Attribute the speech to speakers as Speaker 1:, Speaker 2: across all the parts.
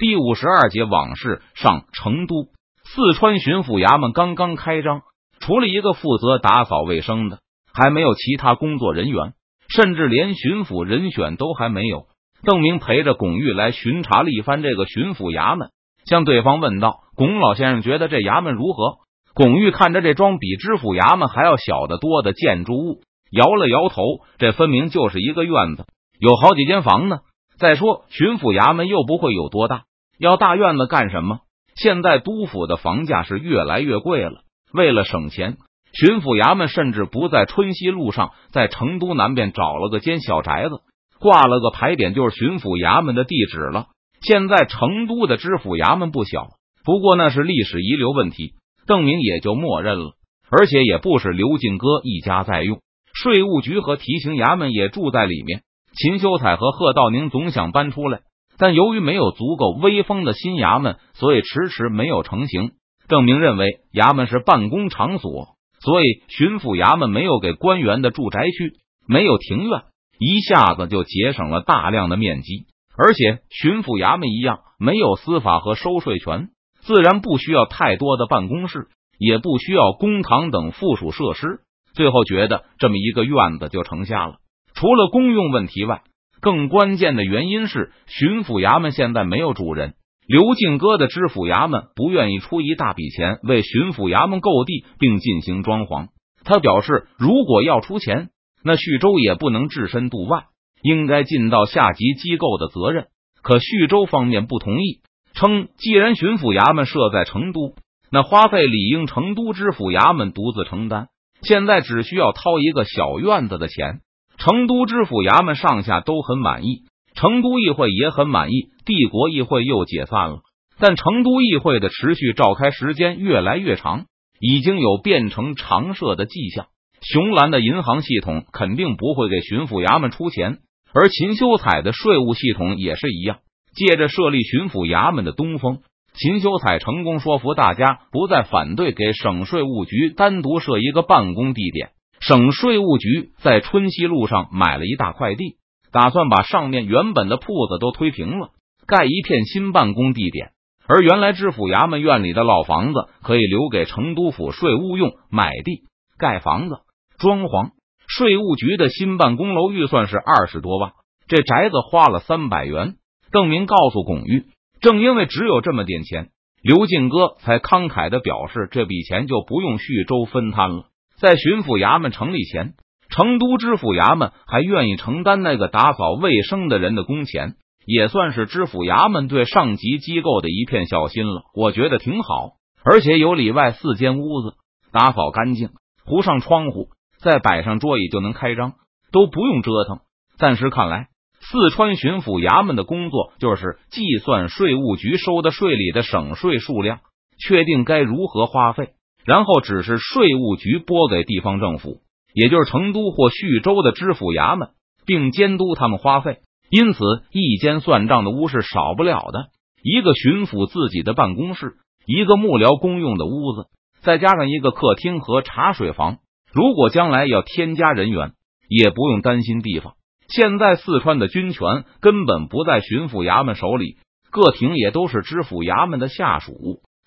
Speaker 1: 第五十二节往事上，成都四川巡抚衙门刚刚开张，除了一个负责打扫卫生的，还没有其他工作人员，甚至连巡抚人选都还没有。邓明陪着巩玉来巡查了一番这个巡抚衙门，向对方问道：“巩老先生觉得这衙门如何？”巩玉看着这桩比知府衙门还要小得多的建筑物，摇了摇头：“这分明就是一个院子，有好几间房呢。再说巡抚衙门又不会有多大。”要大院子干什么？现在督府的房价是越来越贵了。为了省钱，巡抚衙门甚至不在春熙路上，在成都南边找了个间小宅子，挂了个牌匾，就是巡抚衙门的地址了。现在成都的知府衙门不小，不过那是历史遗留问题，邓明也就默认了。而且也不是刘进哥一家在用，税务局和提刑衙门也住在里面。秦修彩和贺道宁总想搬出来。但由于没有足够威风的新衙门，所以迟迟没有成型。郑明认为衙门是办公场所，所以巡抚衙门没有给官员的住宅区，没有庭院，一下子就节省了大量的面积。而且巡抚衙门一样没有司法和收税权，自然不需要太多的办公室，也不需要公堂等附属设施。最后觉得这么一个院子就成下了。除了公用问题外。更关键的原因是，巡抚衙门现在没有主人。刘进哥的知府衙门不愿意出一大笔钱为巡抚衙门购地并进行装潢。他表示，如果要出钱，那徐州也不能置身度外，应该尽到下级机构的责任。可徐州方面不同意，称既然巡抚衙门设在成都，那花费理应成都知府衙门独自承担。现在只需要掏一个小院子的钱。成都知府衙门上下都很满意，成都议会也很满意。帝国议会又解散了，但成都议会的持续召开时间越来越长，已经有变成常设的迹象。熊兰的银行系统肯定不会给巡抚衙门出钱，而秦修彩的税务系统也是一样。借着设立巡抚衙门的东风，秦修彩成功说服大家不再反对给省税务局单独设一个办公地点。省税务局在春熙路上买了一大块地，打算把上面原本的铺子都推平了，盖一片新办公地点。而原来知府衙门院里的老房子可以留给成都府税务用，买地盖房子装潢。税务局的新办公楼预算是二十多万，这宅子花了三百元。邓明告诉巩玉，正因为只有这么点钱，刘进哥才慷慨的表示，这笔钱就不用徐州分摊了。在巡抚衙门成立前，成都知府衙门还愿意承担那个打扫卫生的人的工钱，也算是知府衙门对上级机构的一片孝心了。我觉得挺好，而且有里外四间屋子，打扫干净，糊上窗户，再摆上桌椅就能开张，都不用折腾。暂时看来，四川巡抚衙门的工作就是计算税务局收的税里的省税数量，确定该如何花费。然后只是税务局拨给地方政府，也就是成都或徐州的知府衙门，并监督他们花费。因此，一间算账的屋是少不了的。一个巡抚自己的办公室，一个幕僚公用的屋子，再加上一个客厅和茶水房。如果将来要添加人员，也不用担心地方。现在四川的军权根本不在巡抚衙门手里，各庭也都是知府衙门的下属。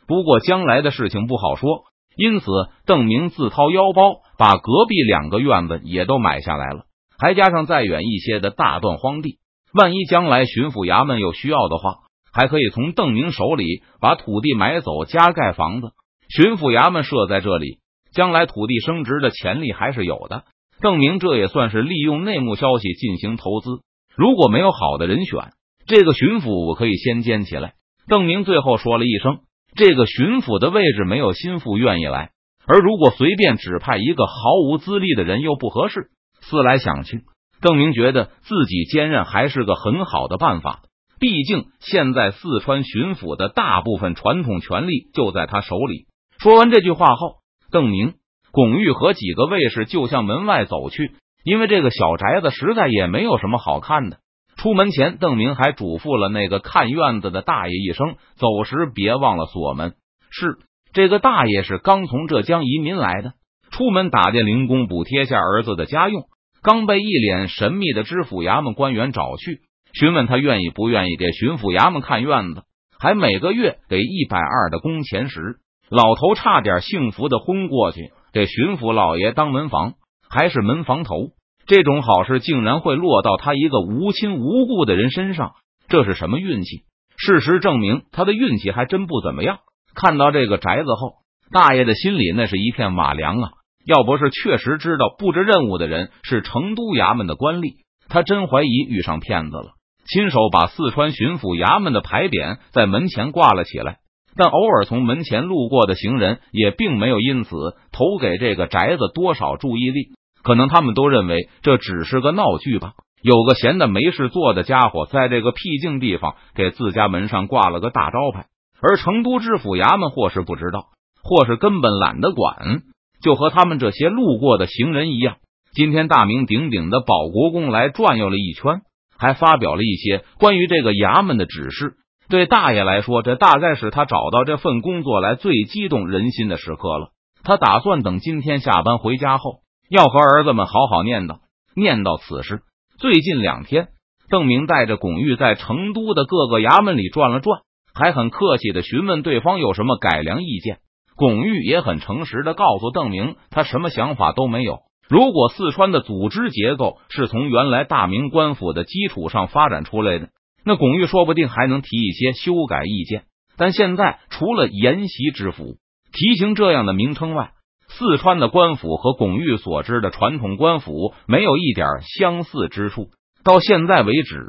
Speaker 1: 不过，将来的事情不好说。因此，邓明自掏腰包把隔壁两个院子也都买下来了，还加上再远一些的大段荒地。万一将来巡抚衙门有需要的话，还可以从邓明手里把土地买走，加盖房子。巡抚衙门设在这里，将来土地升值的潜力还是有的。邓明这也算是利用内幕消息进行投资。如果没有好的人选，这个巡抚我可以先兼起来。邓明最后说了一声。这个巡抚的位置没有心腹愿意来，而如果随便指派一个毫无资历的人又不合适。思来想去，邓明觉得自己兼任还是个很好的办法。毕竟现在四川巡抚的大部分传统权力就在他手里。说完这句话后，邓明、巩玉和几个卫士就向门外走去，因为这个小宅子实在也没有什么好看的。出门前，邓明还嘱咐了那个看院子的大爷一声：“走时别忘了锁门。”是这个大爷是刚从浙江移民来的，出门打点零工补贴下儿子的家用，刚被一脸神秘的知府衙门官员找去询问他愿意不愿意给巡抚衙门看院子。还每个月给一百二的工钱时，老头差点幸福的昏过去。这巡抚老爷当门房，还是门房头，这种好事竟然会落到他一个无亲无故的人身上，这是什么运气？事实证明，他的运气还真不怎么样。看到这个宅子后，大爷的心里那是一片瓦凉啊！要不是确实知道布置任务的人是成都衙门的官吏，他真怀疑遇上骗子了。亲手把四川巡抚衙门的牌匾在门前挂了起来，但偶尔从门前路过的行人也并没有因此投给这个宅子多少注意力。可能他们都认为这只是个闹剧吧。有个闲的没事做的家伙，在这个僻静地方给自家门上挂了个大招牌，而成都知府衙门或是不知道，或是根本懒得管，就和他们这些路过的行人一样。今天大名鼎鼎的保国公来转悠了一圈。还发表了一些关于这个衙门的指示。对大爷来说，这大概是他找到这份工作来最激动人心的时刻了。他打算等今天下班回家后，要和儿子们好好念叨念叨此事。最近两天，邓明带着巩玉在成都的各个衙门里转了转，还很客气的询问对方有什么改良意见。巩玉也很诚实的告诉邓明，他什么想法都没有。如果四川的组织结构是从原来大明官府的基础上发展出来的，那巩玉说不定还能提一些修改意见。但现在除了沿袭知府、提刑这样的名称外，四川的官府和巩玉所知的传统官府没有一点相似之处。到现在为止，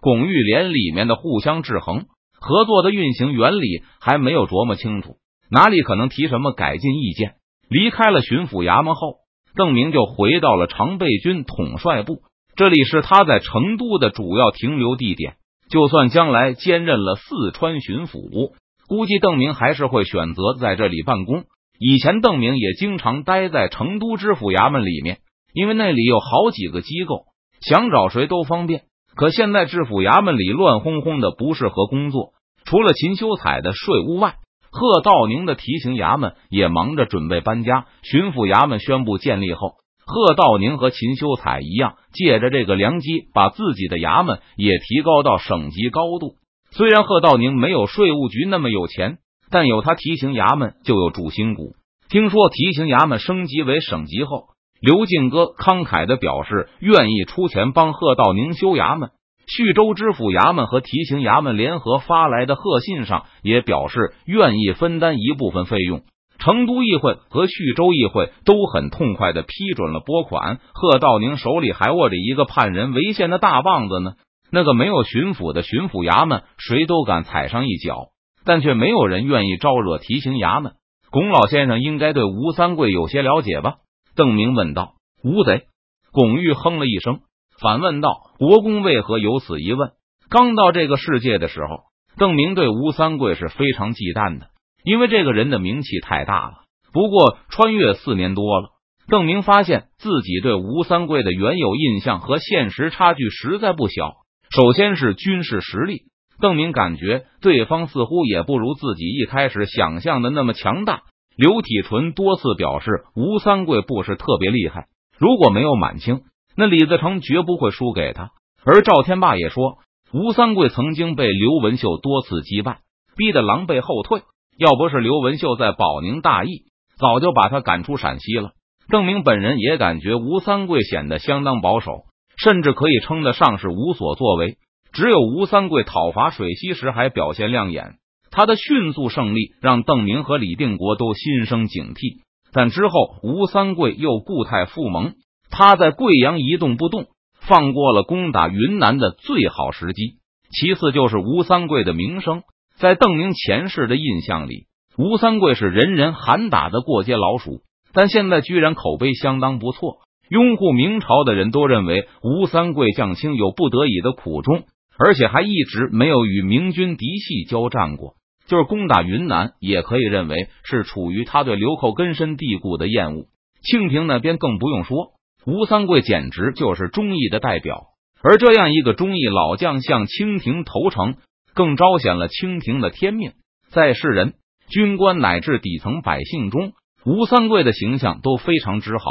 Speaker 1: 巩玉连里面的互相制衡、合作的运行原理还没有琢磨清楚，哪里可能提什么改进意见？离开了巡抚衙门后。邓明就回到了常备军统帅部，这里是他在成都的主要停留地点。就算将来兼任了四川巡抚，估计邓明还是会选择在这里办公。以前邓明也经常待在成都知府衙门里面，因为那里有好几个机构，想找谁都方便。可现在知府衙门里乱哄哄的，不适合工作。除了秦修彩的税务外，贺道宁的提刑衙门也忙着准备搬家。巡抚衙门宣布建立后，贺道宁和秦修彩一样，借着这个良机，把自己的衙门也提高到省级高度。虽然贺道宁没有税务局那么有钱，但有他提刑衙门就有主心骨。听说提刑衙门升级为省级后，刘进哥慷慨的表示愿意出钱帮贺道宁修衙门。徐州知府衙门和提刑衙门联合发来的贺信上也表示愿意分担一部分费用。成都议会和徐州议会都很痛快的批准了拨款。贺道宁手里还握着一个判人违宪的大棒子呢。那个没有巡抚的巡抚衙门，谁都敢踩上一脚，但却没有人愿意招惹提刑衙门。龚老先生应该对吴三桂有些了解吧？邓明问道。吴贼。龚玉哼了一声。反问道：“国公为何有此疑问？”刚到这个世界的时候，邓明对吴三桂是非常忌惮的，因为这个人的名气太大了。不过穿越四年多了，邓明发现自己对吴三桂的原有印象和现实差距实在不小。首先是军事实力，邓明感觉对方似乎也不如自己一开始想象的那么强大。刘体纯多次表示吴三桂不是特别厉害，如果没有满清。那李自成绝不会输给他，而赵天霸也说，吴三桂曾经被刘文秀多次击败，逼得狼狈后退。要不是刘文秀在保宁大义，早就把他赶出陕西了。邓明本人也感觉吴三桂显得相当保守，甚至可以称得上是无所作为。只有吴三桂讨伐水西时还表现亮眼，他的迅速胜利让邓明和李定国都心生警惕。但之后吴三桂又固态复萌。他在贵阳一动不动，放过了攻打云南的最好时机。其次就是吴三桂的名声，在邓明前世的印象里，吴三桂是人人喊打的过街老鼠，但现在居然口碑相当不错。拥护明朝的人都认为吴三桂降清有不得已的苦衷，而且还一直没有与明军嫡系交战过。就是攻打云南，也可以认为是处于他对流寇根深蒂固的厌恶。清廷那边更不用说。吴三桂简直就是忠义的代表，而这样一个忠义老将向清廷投诚，更彰显了清廷的天命。在世人、军官乃至底层百姓中，吴三桂的形象都非常之好。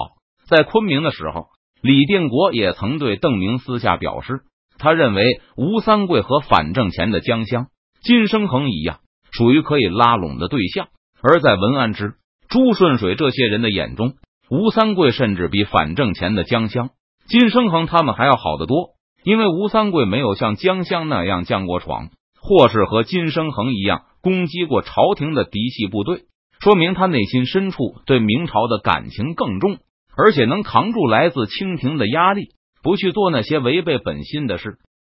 Speaker 1: 在昆明的时候，李定国也曾对邓明私下表示，他认为吴三桂和反正前的江乡金生恒一样，属于可以拉拢的对象。而在文安之、朱顺水这些人的眼中，吴三桂甚至比反正前的江香、金生恒他们还要好得多。因为吴三桂没有像江香那样降过闯，或是和金生恒一样攻击过朝廷的嫡系部队，说明他内心深处对明朝的感情更重，而且能扛住来自清廷的压力，不去做那些违背本心的事。